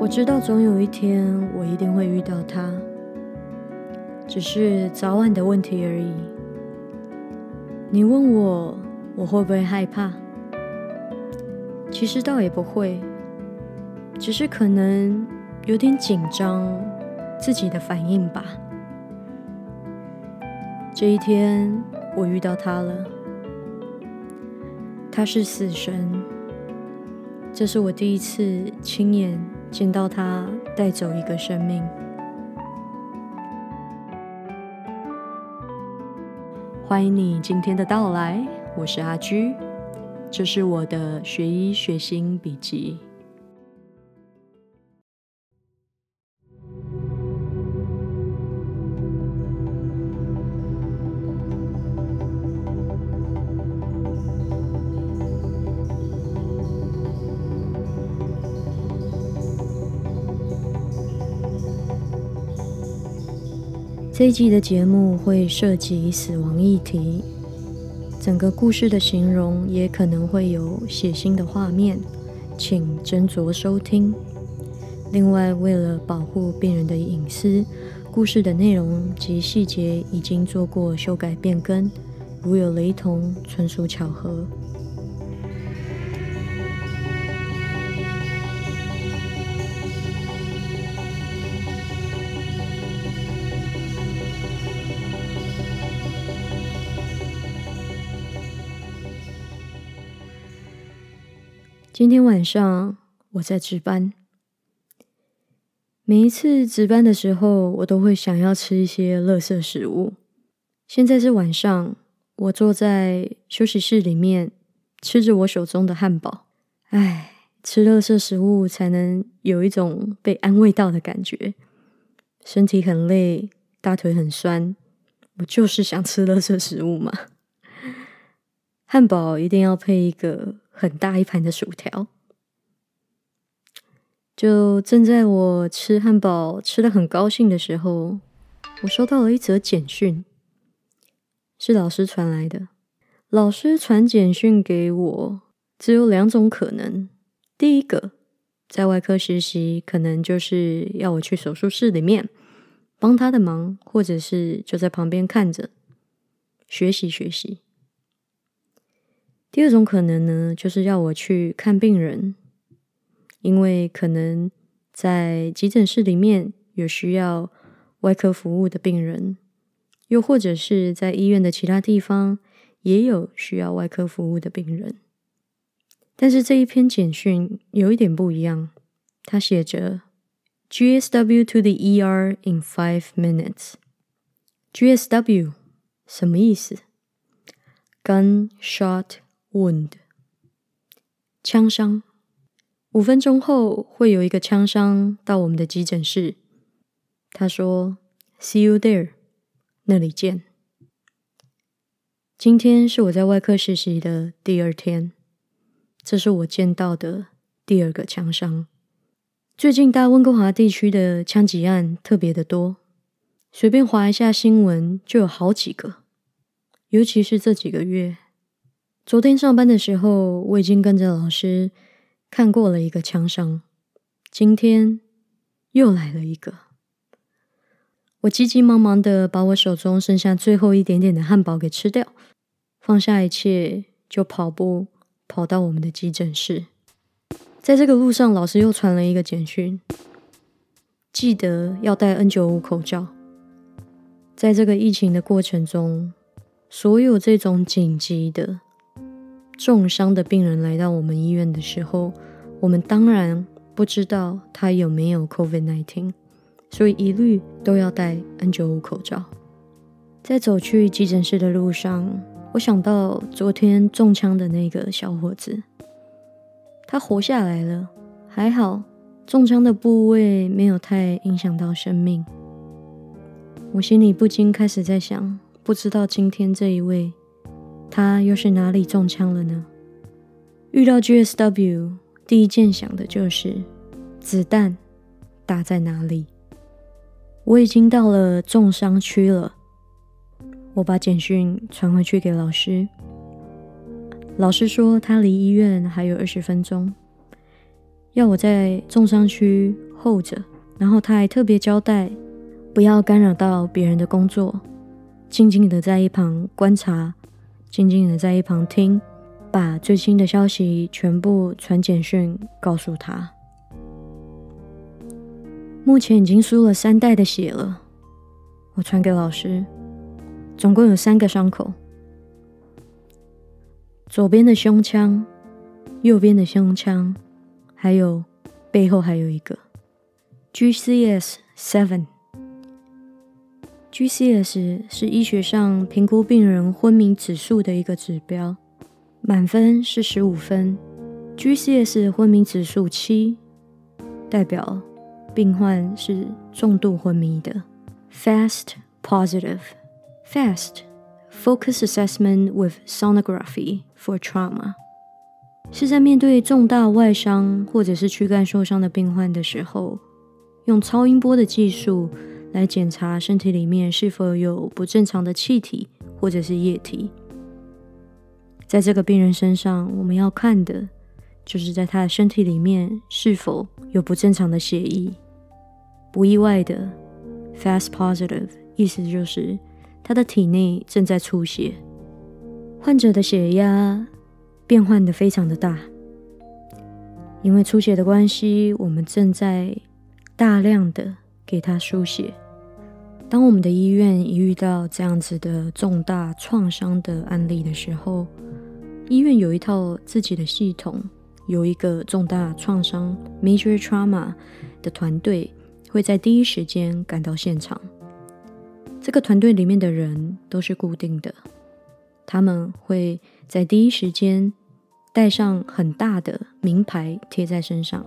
我知道总有一天我一定会遇到他，只是早晚的问题而已。你问我我会不会害怕？其实倒也不会，只是可能有点紧张自己的反应吧。这一天我遇到他了，他是死神，这是我第一次亲眼。见到他带走一个生命，欢迎你今天的到来，我是阿居，这是我的学医学心笔记。这一季的节目会涉及死亡议题，整个故事的形容也可能会有血腥的画面，请斟酌收听。另外，为了保护病人的隐私，故事的内容及细节已经做过修改变更，如有雷同，纯属巧合。今天晚上我在值班。每一次值班的时候，我都会想要吃一些垃圾食物。现在是晚上，我坐在休息室里面，吃着我手中的汉堡。唉，吃垃圾食物才能有一种被安慰到的感觉。身体很累，大腿很酸，我就是想吃垃圾食物嘛。汉堡一定要配一个。很大一盘的薯条，就正在我吃汉堡吃的很高兴的时候，我收到了一则简讯，是老师传来的。老师传简讯给我，只有两种可能：第一个，在外科实习，可能就是要我去手术室里面帮他的忙，或者是就在旁边看着学习学习。第二种可能呢，就是要我去看病人，因为可能在急诊室里面有需要外科服务的病人，又或者是在医院的其他地方也有需要外科服务的病人。但是这一篇简讯有一点不一样，他写着 “GSW to the ER in five minutes”。GSW 什么意思？Gunshot。Wound，枪伤。五分钟后会有一个枪伤到我们的急诊室。他说：“See you there，那里见。”今天是我在外科实习的第二天，这是我见到的第二个枪伤。最近大温哥华地区的枪击案特别的多，随便划一下新闻就有好几个，尤其是这几个月。昨天上班的时候，我已经跟着老师看过了一个枪伤，今天又来了一个。我急急忙忙的把我手中剩下最后一点点的汉堡给吃掉，放下一切，就跑步跑到我们的急诊室。在这个路上，老师又传了一个简讯，记得要戴 N 九五口罩。在这个疫情的过程中，所有这种紧急的。重伤的病人来到我们医院的时候，我们当然不知道他有没有 COVID-19，所以一律都要戴 N95 口罩。在走去急诊室的路上，我想到昨天中枪的那个小伙子，他活下来了，还好，中枪的部位没有太影响到生命。我心里不禁开始在想，不知道今天这一位。他又是哪里中枪了呢？遇到 GSW，第一件想的就是子弹打在哪里。我已经到了重伤区了，我把简讯传回去给老师。老师说他离医院还有二十分钟，要我在重伤区候着。然后他还特别交代，不要干扰到别人的工作，静静的在一旁观察，静静的在一旁听，把最新的消息全部传简讯告诉他。目前已经输了三袋的血了，我传给老师，总共有三个伤口，左边的胸腔，右边的胸腔，还有背后还有一个。GCS seven。GCS 是医学上评估病人昏迷指数的一个指标，满分是十五分。GCS 昏迷指数七，代表病患是重度昏迷的。Fast positive。Fast focus assessment with sonography for trauma 是在面对重大外伤或者是躯干受伤的病患的时候。用超音波的技术来检查身体里面是否有不正常的气体或者是液体。在这个病人身上，我们要看的就是在他的身体里面是否有不正常的血液。不意外的，fast positive 意思就是他的体内正在出血，患者的血压变换的非常的大，因为出血的关系，我们正在。大量的给他输血。当我们的医院一遇到这样子的重大创伤的案例的时候，医院有一套自己的系统，有一个重大创伤 （major trauma） 的团队会在第一时间赶到现场。这个团队里面的人都是固定的，他们会在第一时间带上很大的名牌贴在身上。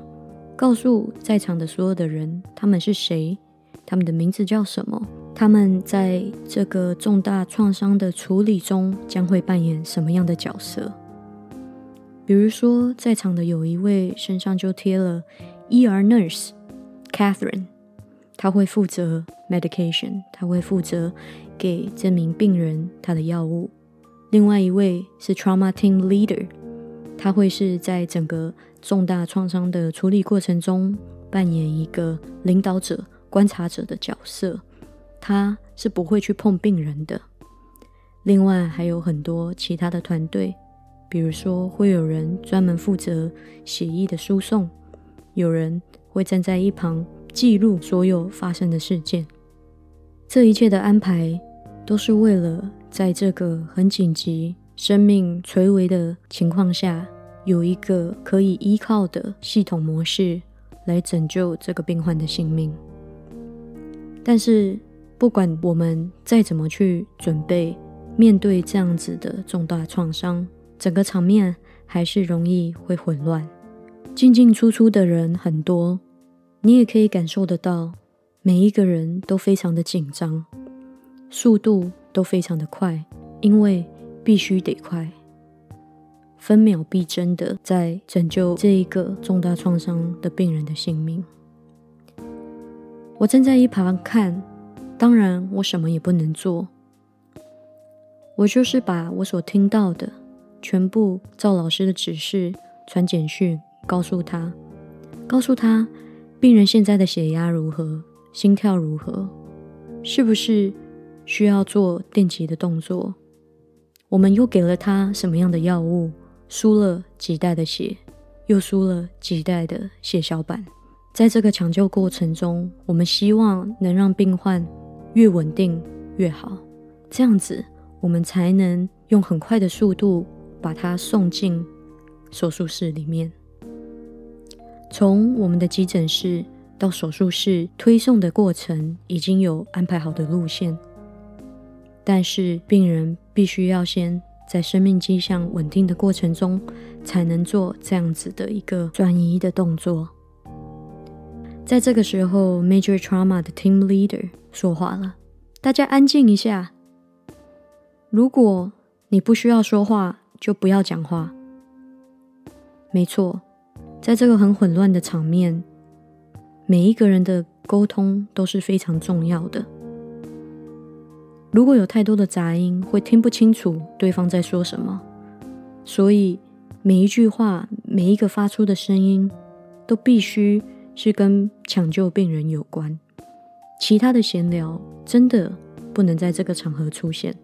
告诉在场的所有的人，他们是谁，他们的名字叫什么，他们在这个重大创伤的处理中将会扮演什么样的角色。比如说，在场的有一位身上就贴了 ER nurse Catherine，他会负责 medication，他会负责给这名病人他的药物。另外一位是 trauma team leader，他会是在整个。重大创伤的处理过程中，扮演一个领导者、观察者的角色，他是不会去碰病人的。另外还有很多其他的团队，比如说会有人专门负责协议的输送，有人会站在一旁记录所有发生的事件。这一切的安排，都是为了在这个很紧急、生命垂危的情况下。有一个可以依靠的系统模式来拯救这个病患的性命，但是不管我们再怎么去准备，面对这样子的重大创伤，整个场面还是容易会混乱，进进出出的人很多，你也可以感受得到，每一个人都非常的紧张，速度都非常的快，因为必须得快。分秒必争的在拯救这一个重大创伤的病人的性命。我站在一旁看，当然我什么也不能做，我就是把我所听到的全部照老师的指示传简讯告诉他，告诉他病人现在的血压如何，心跳如何，是不是需要做电击的动作，我们又给了他什么样的药物。输了几袋的血，又输了几袋的血小板。在这个抢救过程中，我们希望能让病患越稳定越好，这样子我们才能用很快的速度把他送进手术室里面。从我们的急诊室到手术室推送的过程已经有安排好的路线，但是病人必须要先。在生命迹象稳定的过程中，才能做这样子的一个转移的动作。在这个时候，Major Trauma 的 Team Leader 说话了：“大家安静一下。如果你不需要说话，就不要讲话。没错，在这个很混乱的场面，每一个人的沟通都是非常重要的。”如果有太多的杂音，会听不清楚对方在说什么。所以每一句话，每一个发出的声音，都必须是跟抢救病人有关，其他的闲聊真的不能在这个场合出现。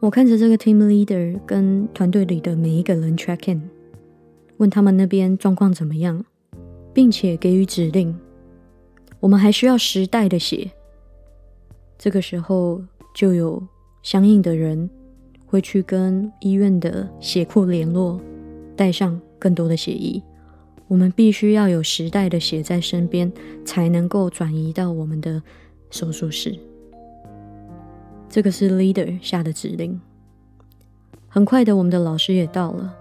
我看着这个 team leader 跟团队里的每一个人 check in，问他们那边状况怎么样，并且给予指令。我们还需要十袋的血。这个时候就有相应的人会去跟医院的血库联络，带上更多的血液。我们必须要有时代的血在身边，才能够转移到我们的手术室。这个是 leader 下的指令。很快的，我们的老师也到了。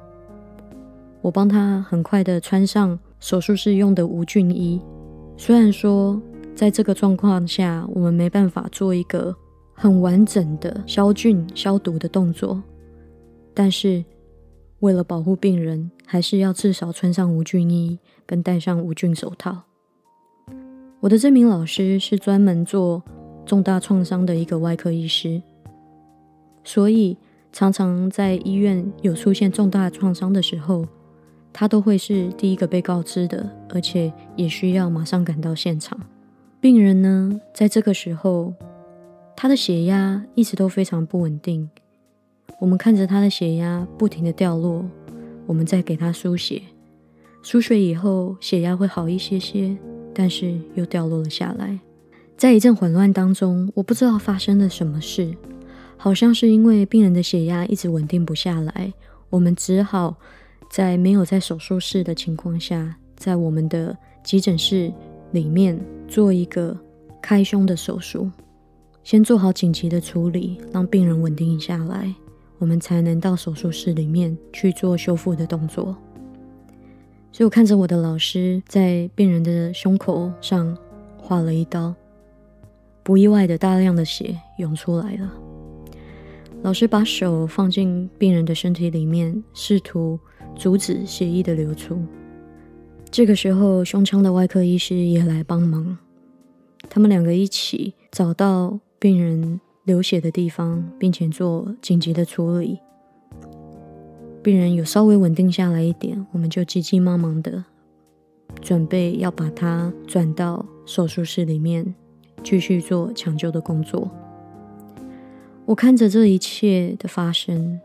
我帮他很快的穿上手术室用的无菌衣。虽然说在这个状况下，我们没办法做一个很完整的消菌消毒的动作，但是为了保护病人，还是要至少穿上无菌衣跟戴上无菌手套。我的这名老师是专门做。重大创伤的一个外科医师，所以常常在医院有出现重大创伤的时候，他都会是第一个被告知的，而且也需要马上赶到现场。病人呢，在这个时候，他的血压一直都非常不稳定。我们看着他的血压不停的掉落，我们再给他输血，输血以后血压会好一些些，但是又掉落了下来。在一阵混乱当中，我不知道发生了什么事，好像是因为病人的血压一直稳定不下来，我们只好在没有在手术室的情况下，在我们的急诊室里面做一个开胸的手术，先做好紧急的处理，让病人稳定下来，我们才能到手术室里面去做修复的动作。所以我看着我的老师在病人的胸口上划了一刀。不意外的，大量的血涌出来了。老师把手放进病人的身体里面，试图阻止血液的流出。这个时候，胸腔的外科医师也来帮忙。他们两个一起找到病人流血的地方，并且做紧急的处理。病人有稍微稳定下来一点，我们就急急忙忙的准备要把他转到手术室里面。继续做抢救的工作。我看着这一切的发生，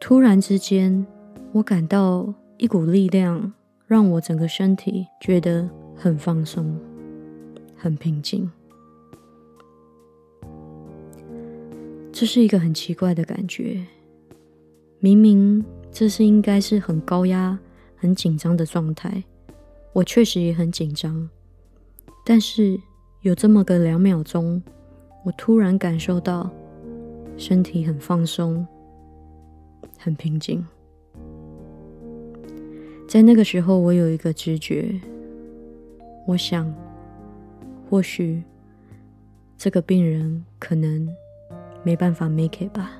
突然之间，我感到一股力量，让我整个身体觉得很放松、很平静。这是一个很奇怪的感觉。明明这是应该是很高压、很紧张的状态，我确实也很紧张，但是。有这么个两秒钟，我突然感受到身体很放松、很平静。在那个时候，我有一个直觉，我想，或许这个病人可能没办法 make it 吧。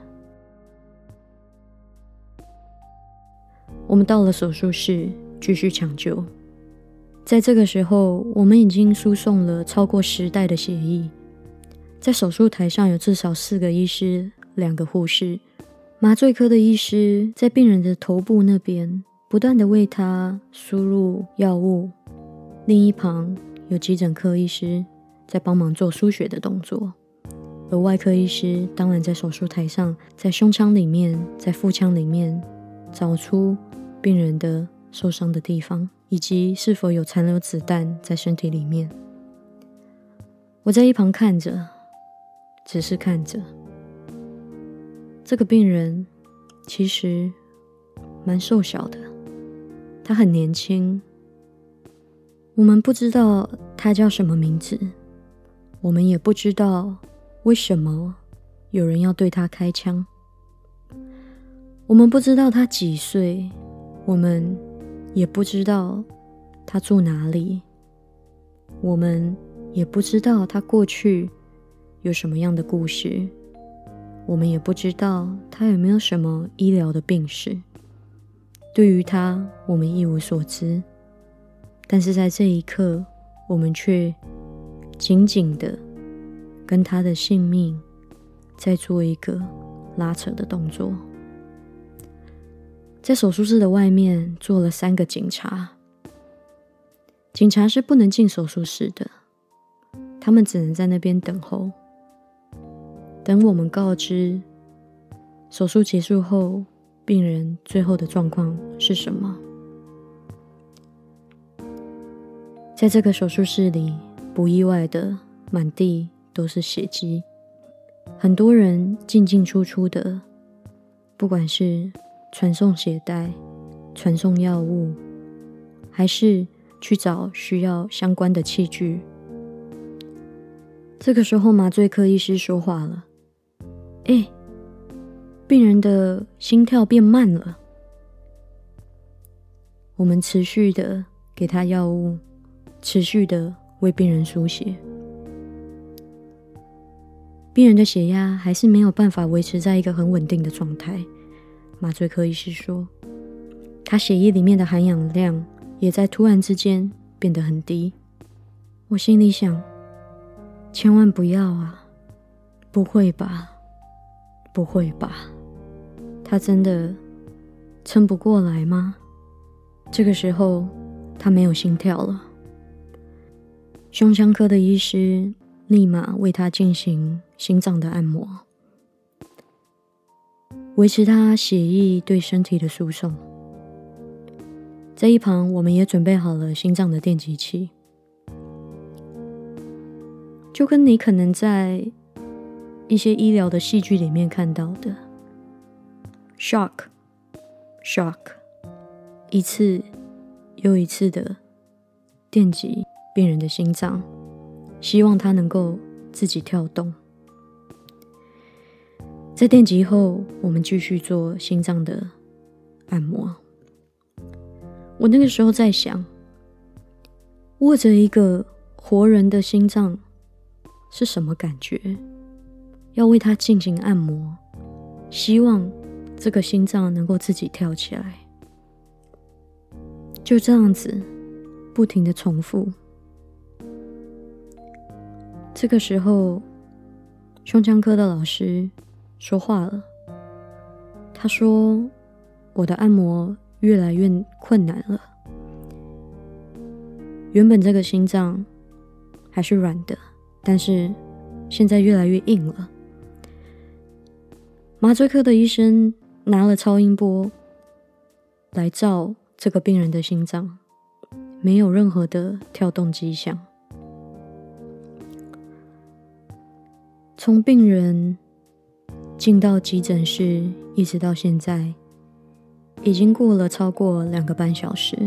我们到了手术室，继续抢救。在这个时候，我们已经输送了超过十袋的血液。在手术台上有至少四个医师、两个护士，麻醉科的医师在病人的头部那边不断的为他输入药物。另一旁有急诊科医师在帮忙做输血的动作，而外科医师当然在手术台上，在胸腔里面、在腹腔里面找出病人的受伤的地方。以及是否有残留子弹在身体里面？我在一旁看着，只是看着。这个病人其实蛮瘦小的，他很年轻。我们不知道他叫什么名字，我们也不知道为什么有人要对他开枪。我们不知道他几岁，我们。也不知道他住哪里，我们也不知道他过去有什么样的故事，我们也不知道他有没有什么医疗的病史。对于他，我们一无所知。但是在这一刻，我们却紧紧的跟他的性命在做一个拉扯的动作。在手术室的外面坐了三个警察，警察是不能进手术室的，他们只能在那边等候，等我们告知手术结束后病人最后的状况是什么。在这个手术室里，不意外的，满地都是血迹，很多人进进出出的，不管是传送血袋、传送药物，还是。去找需要相关的器具。这个时候，麻醉科医师说话了：“哎，病人的心跳变慢了。”我们持续的给他药物，持续的为病人输血。病人的血压还是没有办法维持在一个很稳定的状态。麻醉科医师说：“他血液里面的含氧量。”也在突然之间变得很低，我心里想：千万不要啊！不会吧？不会吧？他真的撑不过来吗？这个时候，他没有心跳了。胸腔科的医师立马为他进行心脏的按摩，维持他血液对身体的输送。在一旁，我们也准备好了心脏的电击器，就跟你可能在一些医疗的戏剧里面看到的，shock，shock，一次又一次的电击病人的心脏，希望他能够自己跳动。在电击后，我们继续做心脏的按摩。我那个时候在想，握着一个活人的心脏是什么感觉？要为他进行按摩，希望这个心脏能够自己跳起来。就这样子，不停的重复。这个时候，胸腔科的老师说话了，他说：“我的按摩。”越来越困难了。原本这个心脏还是软的，但是现在越来越硬了。麻醉科的医生拿了超音波来照这个病人的心脏，没有任何的跳动迹象。从病人进到急诊室，一直到现在。已经过了超过两个半小时，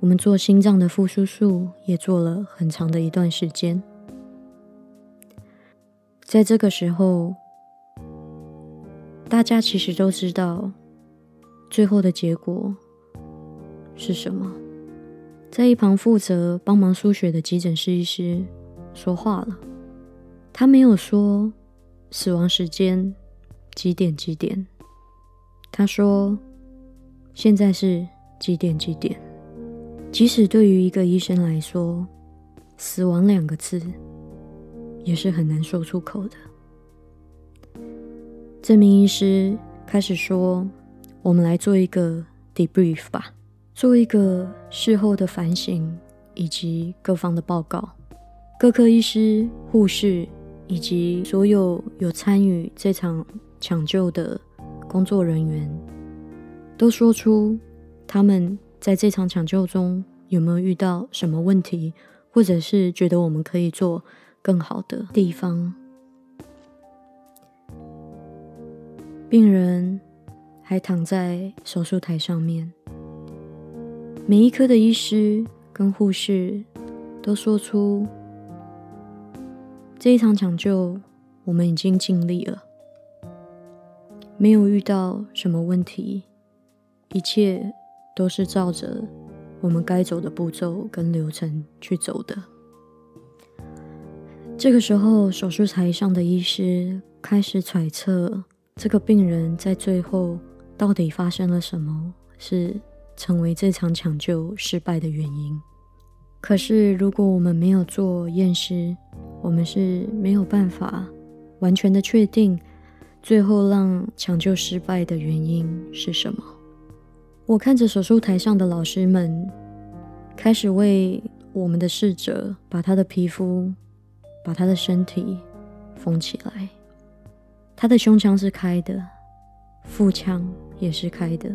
我们做心脏的复苏术也做了很长的一段时间。在这个时候，大家其实都知道最后的结果是什么。在一旁负责帮忙输血的急诊室医师说话了，他没有说死亡时间几点几点。他说：“现在是几点？几点？即使对于一个医生来说，死亡两个字也是很难说出口的。”这名医师开始说：“我们来做一个 debrief 吧，做一个事后的反省以及各方的报告。各科医师、护士以及所有有参与这场抢救的。”工作人员都说出他们在这场抢救中有没有遇到什么问题，或者是觉得我们可以做更好的地方。病人还躺在手术台上面，每一科的医师跟护士都说出这一场抢救我们已经尽力了。没有遇到什么问题，一切都是照着我们该走的步骤跟流程去走的。这个时候，手术台上的医师开始揣测这个病人在最后到底发生了什么，是成为这场抢救失败的原因。可是，如果我们没有做验尸，我们是没有办法完全的确定。最后让抢救失败的原因是什么？我看着手术台上的老师们开始为我们的逝者把他的皮肤、把他的身体缝起来。他的胸腔是开的，腹腔也是开的。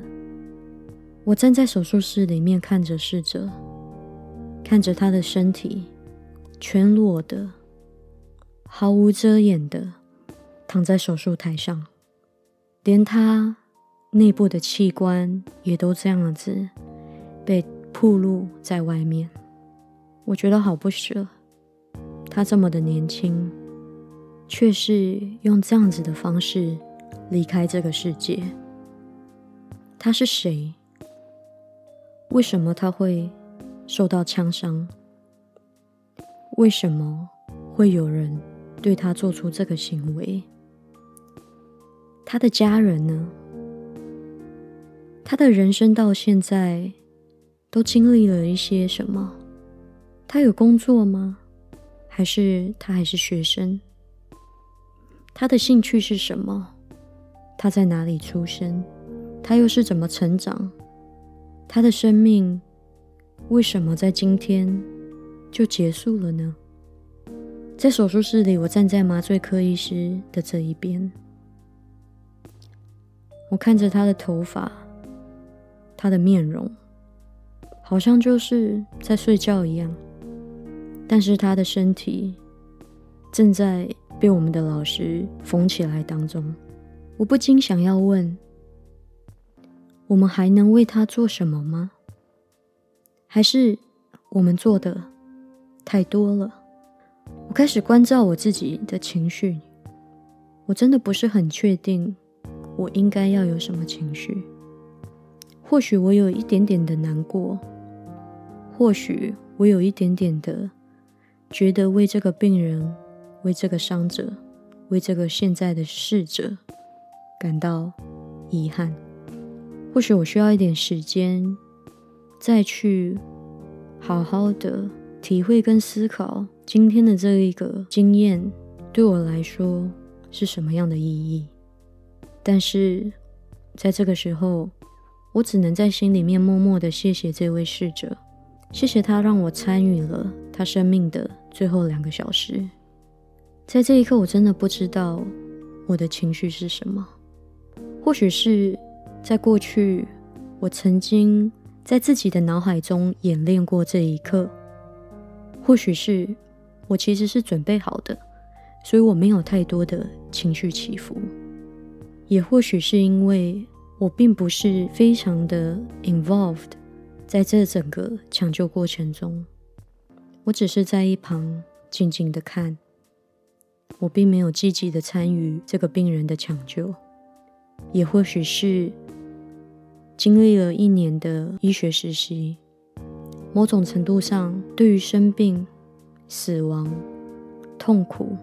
我站在手术室里面，看着逝者，看着他的身体全裸的、毫无遮掩的躺在手术台上，连他内部的器官也都这样子被曝露在外面。我觉得好不舍，他这么的年轻。却是用这样子的方式离开这个世界。他是谁？为什么他会受到枪伤？为什么会有人对他做出这个行为？他的家人呢？他的人生到现在都经历了一些什么？他有工作吗？还是他还是学生？他的兴趣是什么？他在哪里出生？他又是怎么成长？他的生命为什么在今天就结束了呢？在手术室里，我站在麻醉科医师的这一边，我看着他的头发，他的面容，好像就是在睡觉一样，但是他的身体正在。被我们的老师缝起来当中，我不禁想要问：我们还能为他做什么吗？还是我们做的太多了？我开始关照我自己的情绪，我真的不是很确定我应该要有什么情绪。或许我有一点点的难过，或许我有一点点的觉得为这个病人。为这个伤者，为这个现在的逝者感到遗憾。或许我需要一点时间，再去好好的体会跟思考今天的这一个经验对我来说是什么样的意义。但是在这个时候，我只能在心里面默默的谢谢这位逝者，谢谢他让我参与了他生命的最后两个小时。在这一刻，我真的不知道我的情绪是什么。或许是在过去，我曾经在自己的脑海中演练过这一刻；或许是我其实是准备好的，所以我没有太多的情绪起伏；也或许是因为我并不是非常的 involved 在这整个抢救过程中，我只是在一旁静静的看。我并没有积极的参与这个病人的抢救，也或许是经历了一年的医学实习，某种程度上对于生病、死亡、痛苦，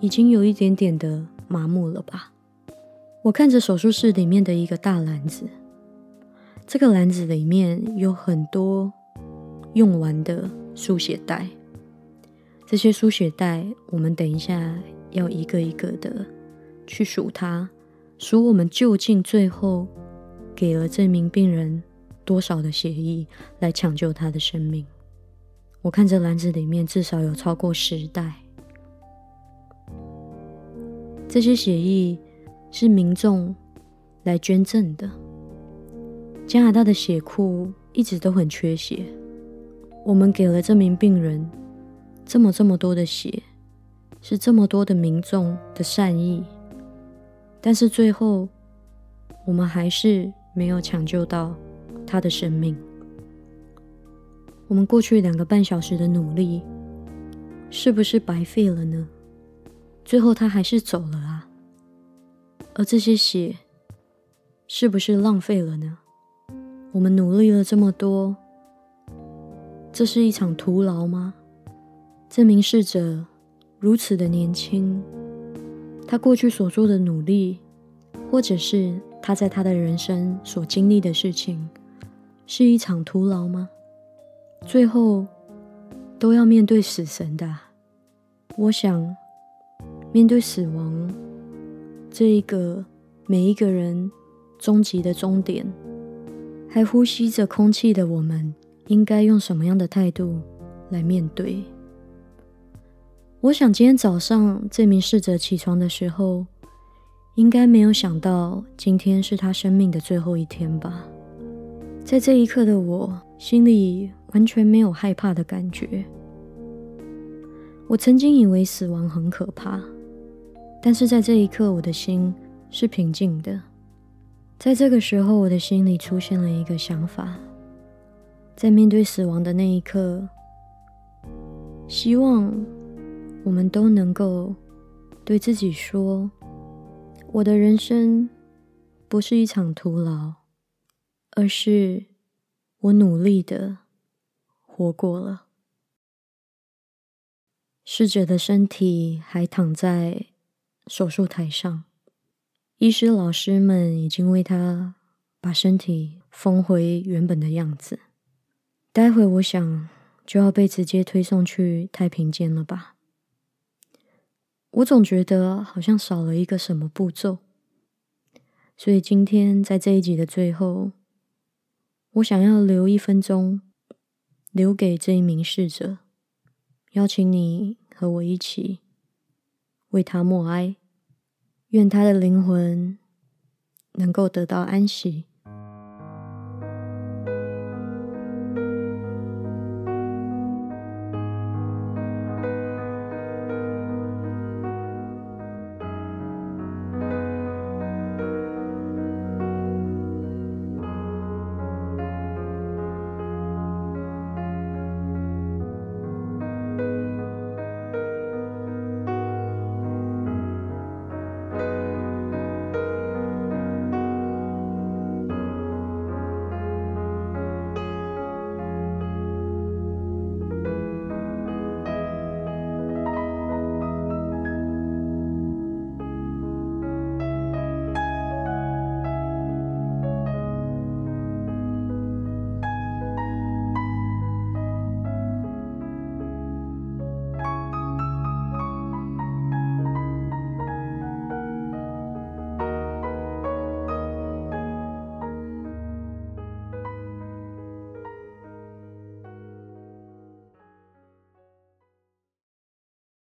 已经有一点点的麻木了吧。我看着手术室里面的一个大篮子，这个篮子里面有很多用完的输血袋。这些输血袋，我们等一下要一个一个的去数它，数我们究竟最后给了这名病人多少的血液来抢救他的生命。我看这篮子里面至少有超过十袋，这些血液是民众来捐赠的。加拿大的血库一直都很缺血，我们给了这名病人。这么这么多的血，是这么多的民众的善意，但是最后我们还是没有抢救到他的生命。我们过去两个半小时的努力，是不是白费了呢？最后他还是走了啊，而这些血是不是浪费了呢？我们努力了这么多，这是一场徒劳吗？这名逝者如此的年轻，他过去所做的努力，或者是他在他的人生所经历的事情，是一场徒劳吗？最后都要面对死神的。我想，面对死亡这一个每一个人终极的终点，还呼吸着空气的我们，应该用什么样的态度来面对。我想今天早上这名逝者起床的时候，应该没有想到今天是他生命的最后一天吧。在这一刻的我，心里完全没有害怕的感觉。我曾经以为死亡很可怕，但是在这一刻，我的心是平静的。在这个时候，我的心里出现了一个想法：在面对死亡的那一刻，希望我们都能够对自己说，我的人生不是一场徒劳。而是我努力的活过了。逝者的身体还躺在手术台上，医师老师们已经为他把身体缝回原本的样子。待会我想就要被直接推送去太平间了吧？我总觉得好像少了一个什么步骤，所以今天在这一集的最后。我想要留一分钟，留给这一名逝者，邀请你和我一起为他默哀，愿他的灵魂能够得到安息。